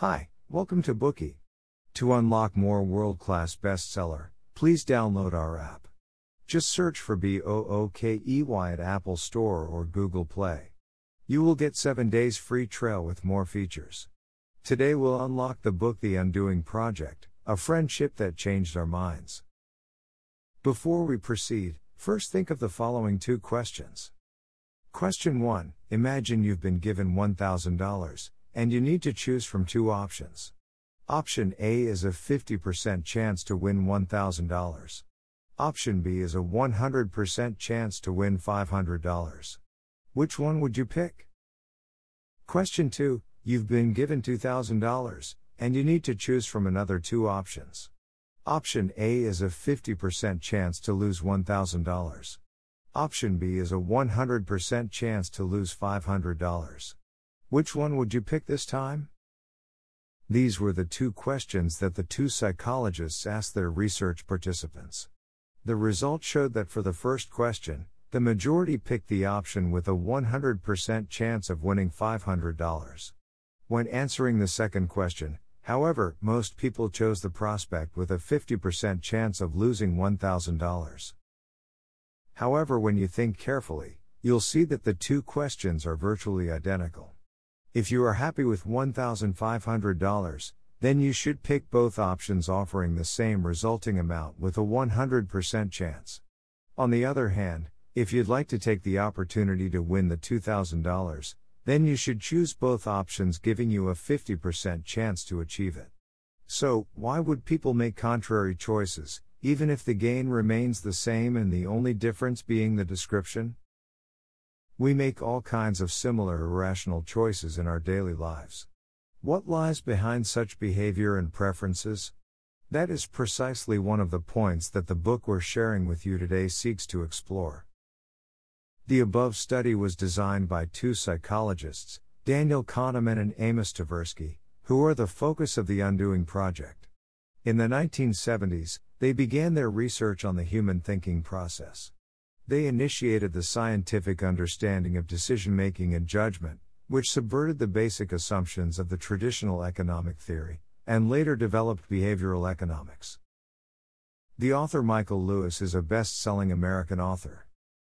Hi, welcome to Bookey. To unlock more world class bestseller, please download our app. Just search for B O O K E Y at Apple Store or Google Play. You will get 7 days free trial with more features. Today we'll unlock the book The Undoing Project, a friendship that changed our minds. Before we proceed, first think of the following two questions. Question 1 Imagine you've been given $1,000 and you need to choose from two options. Option A is a 50% chance to win $1,000. Option B is a 100% chance to win $500. Which one would you pick? Question 2 You've been given $2,000, and you need to choose from another two options. Option A is a 50% chance to lose $1,000. Option B is a 100% chance to lose $500. Which one would you pick this time? These were the two questions that the two psychologists asked their research participants. The result showed that for the first question, the majority picked the option with a 100% chance of winning $500. When answering the second question, however, most people chose the prospect with a 50% chance of losing $1,000. However, when you think carefully, you'll see that the two questions are virtually identical. If you are happy with $1,500, then you should pick both options offering the same resulting amount with a 100% chance. On the other hand, if you'd like to take the opportunity to win the $2,000, then you should choose both options giving you a 50% chance to achieve it. So, why would people make contrary choices, even if the gain remains the same and the only difference being the description? We make all kinds of similar irrational choices in our daily lives. What lies behind such behavior and preferences? That is precisely one of the points that the book we're sharing with you today seeks to explore. The above study was designed by two psychologists, Daniel Kahneman and Amos Tversky, who are the focus of the Undoing Project. In the 1970s, they began their research on the human thinking process. They initiated the scientific understanding of decision making and judgment, which subverted the basic assumptions of the traditional economic theory, and later developed behavioral economics. The author Michael Lewis is a best selling American author.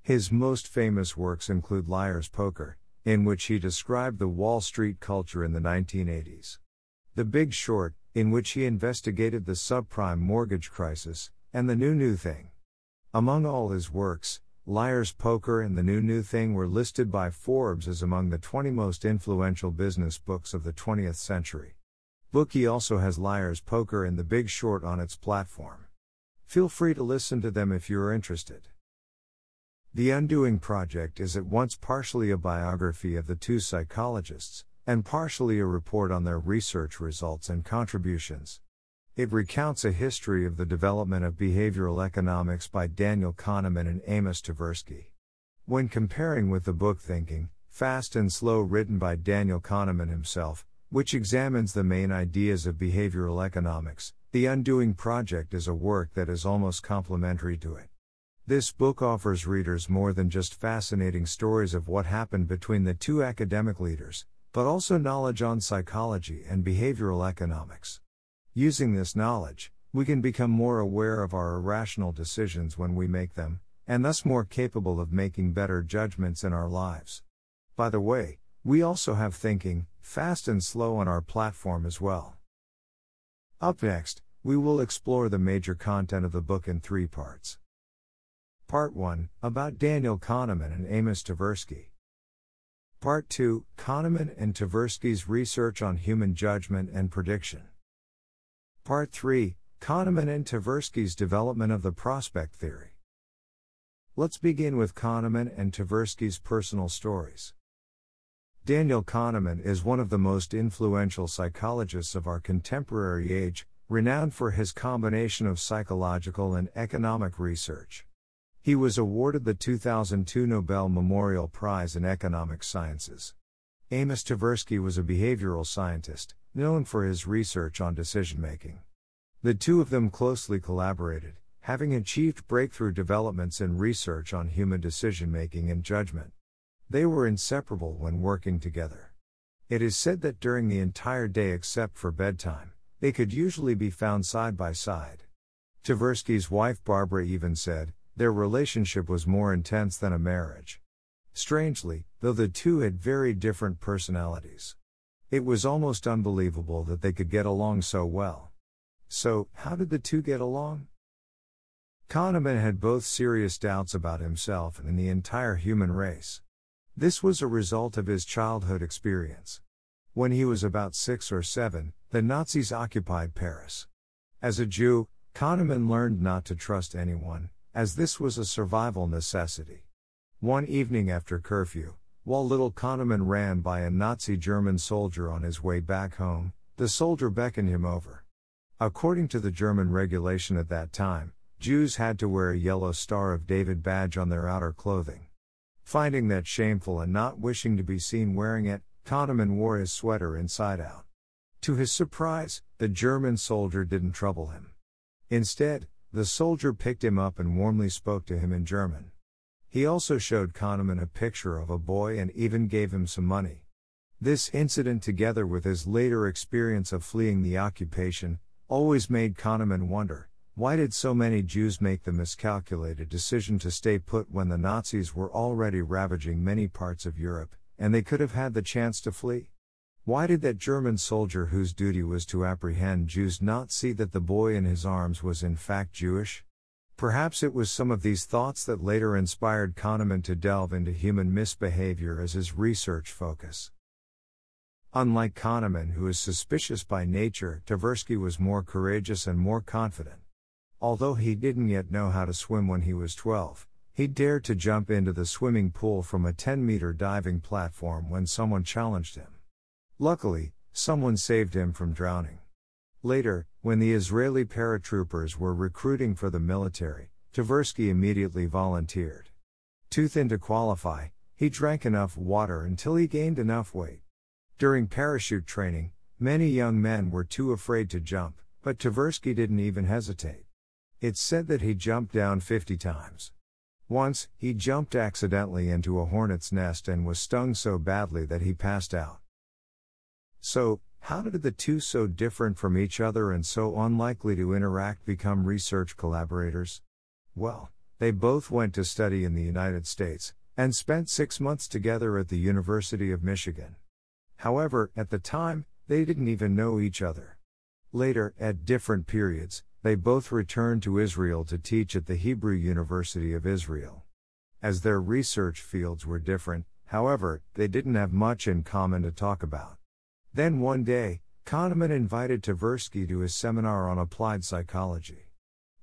His most famous works include Liar's Poker, in which he described the Wall Street culture in the 1980s. The Big Short, in which he investigated the subprime mortgage crisis, and The New New Thing. Among all his works, Liar's Poker and The New New Thing were listed by Forbes as among the 20 most influential business books of the 20th century. Bookey also has Liar's Poker and The Big Short on its platform. Feel free to listen to them if you are interested. The Undoing Project is at once partially a biography of the two psychologists, and partially a report on their research results and contributions. It recounts a history of the development of behavioral economics by Daniel Kahneman and Amos Tversky. When comparing with the book Thinking, Fast and Slow, written by Daniel Kahneman himself, which examines the main ideas of behavioral economics, The Undoing Project is a work that is almost complementary to it. This book offers readers more than just fascinating stories of what happened between the two academic leaders, but also knowledge on psychology and behavioral economics. Using this knowledge, we can become more aware of our irrational decisions when we make them, and thus more capable of making better judgments in our lives. By the way, we also have thinking, fast and slow on our platform as well. Up next, we will explore the major content of the book in three parts. Part 1 About Daniel Kahneman and Amos Tversky. Part 2 Kahneman and Tversky's research on human judgment and prediction. Part 3 Kahneman and Tversky's development of the prospect theory. Let's begin with Kahneman and Tversky's personal stories. Daniel Kahneman is one of the most influential psychologists of our contemporary age, renowned for his combination of psychological and economic research. He was awarded the 2002 Nobel Memorial Prize in Economic Sciences. Amos Tversky was a behavioral scientist, known for his research on decision making. The two of them closely collaborated, having achieved breakthrough developments in research on human decision making and judgment. They were inseparable when working together. It is said that during the entire day except for bedtime, they could usually be found side by side. Tversky's wife Barbara even said, their relationship was more intense than a marriage. Strangely, though the two had very different personalities. It was almost unbelievable that they could get along so well. So, how did the two get along? Kahneman had both serious doubts about himself and the entire human race. This was a result of his childhood experience. When he was about six or seven, the Nazis occupied Paris. As a Jew, Kahneman learned not to trust anyone, as this was a survival necessity. One evening after curfew, while little Kahneman ran by a Nazi German soldier on his way back home, the soldier beckoned him over. According to the German regulation at that time, Jews had to wear a yellow Star of David badge on their outer clothing. Finding that shameful and not wishing to be seen wearing it, Kahneman wore his sweater inside out. To his surprise, the German soldier didn't trouble him. Instead, the soldier picked him up and warmly spoke to him in German. He also showed Kahneman a picture of a boy and even gave him some money. This incident, together with his later experience of fleeing the occupation, always made Kahneman wonder why did so many Jews make the miscalculated decision to stay put when the Nazis were already ravaging many parts of Europe, and they could have had the chance to flee? Why did that German soldier whose duty was to apprehend Jews not see that the boy in his arms was in fact Jewish? Perhaps it was some of these thoughts that later inspired Kahneman to delve into human misbehavior as his research focus. Unlike Kahneman, who is suspicious by nature, Tversky was more courageous and more confident. Although he didn't yet know how to swim when he was 12, he dared to jump into the swimming pool from a 10 meter diving platform when someone challenged him. Luckily, someone saved him from drowning. Later, when the Israeli paratroopers were recruiting for the military, Tversky immediately volunteered. Too thin to qualify, he drank enough water until he gained enough weight. During parachute training, many young men were too afraid to jump, but Tversky didn't even hesitate. It's said that he jumped down 50 times. Once, he jumped accidentally into a hornet's nest and was stung so badly that he passed out. So, how did the two so different from each other and so unlikely to interact become research collaborators? Well, they both went to study in the United States, and spent six months together at the University of Michigan. However, at the time, they didn't even know each other. Later, at different periods, they both returned to Israel to teach at the Hebrew University of Israel. As their research fields were different, however, they didn't have much in common to talk about. Then one day, Kahneman invited Tversky to his seminar on applied psychology.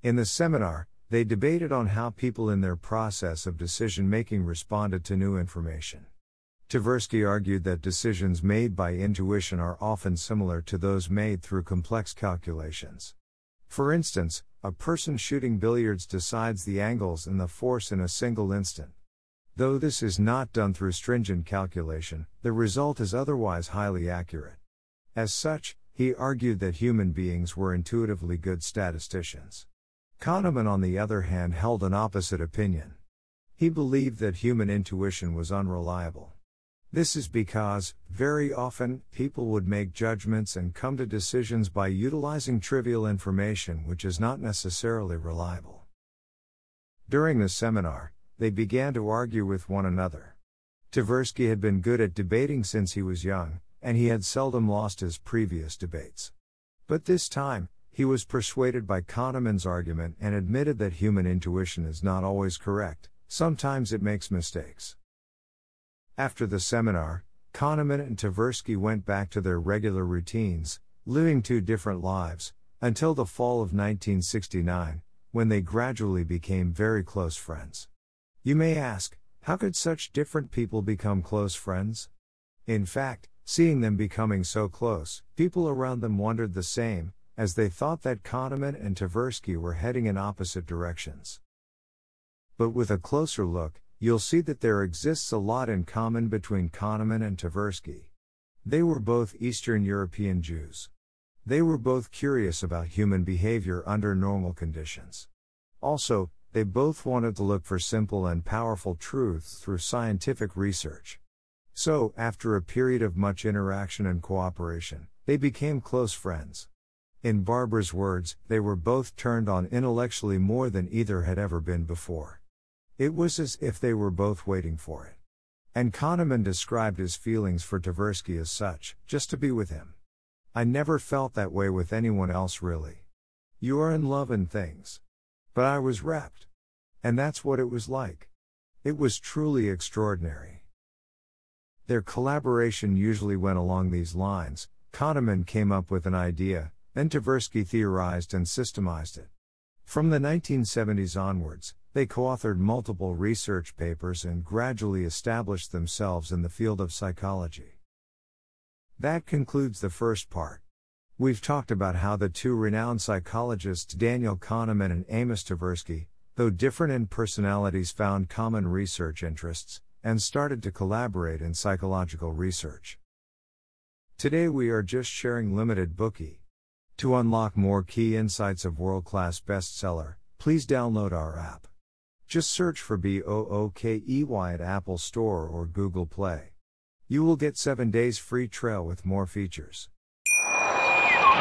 In the seminar, they debated on how people in their process of decision making responded to new information. Tversky argued that decisions made by intuition are often similar to those made through complex calculations. For instance, a person shooting billiards decides the angles and the force in a single instant. Though this is not done through stringent calculation, the result is otherwise highly accurate. As such, he argued that human beings were intuitively good statisticians. Kahneman, on the other hand, held an opposite opinion. He believed that human intuition was unreliable. This is because, very often, people would make judgments and come to decisions by utilizing trivial information which is not necessarily reliable. During the seminar, they began to argue with one another. Tversky had been good at debating since he was young, and he had seldom lost his previous debates. But this time, he was persuaded by Kahneman's argument and admitted that human intuition is not always correct, sometimes it makes mistakes. After the seminar, Kahneman and Tversky went back to their regular routines, living two different lives, until the fall of 1969, when they gradually became very close friends. You may ask, how could such different people become close friends? In fact, seeing them becoming so close, people around them wondered the same, as they thought that Kahneman and Tversky were heading in opposite directions. But with a closer look, you'll see that there exists a lot in common between Kahneman and Tversky. They were both Eastern European Jews. They were both curious about human behavior under normal conditions. Also, they both wanted to look for simple and powerful truths through scientific research. So, after a period of much interaction and cooperation, they became close friends. In Barbara's words, they were both turned on intellectually more than either had ever been before. It was as if they were both waiting for it. And Kahneman described his feelings for Tversky as such, just to be with him. I never felt that way with anyone else really. You are in love and things. But I was rapt. And that's what it was like. It was truly extraordinary. Their collaboration usually went along these lines. Kahneman came up with an idea, then Tversky theorized and systemized it. From the 1970s onwards, they co authored multiple research papers and gradually established themselves in the field of psychology. That concludes the first part. We've talked about how the two renowned psychologists Daniel Kahneman and Amos Tversky, though different in personalities, found common research interests and started to collaborate in psychological research. Today we are just sharing limited Bookey. To unlock more key insights of world class bestseller, please download our app. Just search for B O O K E Y at Apple Store or Google Play. You will get 7 days free trial with more features.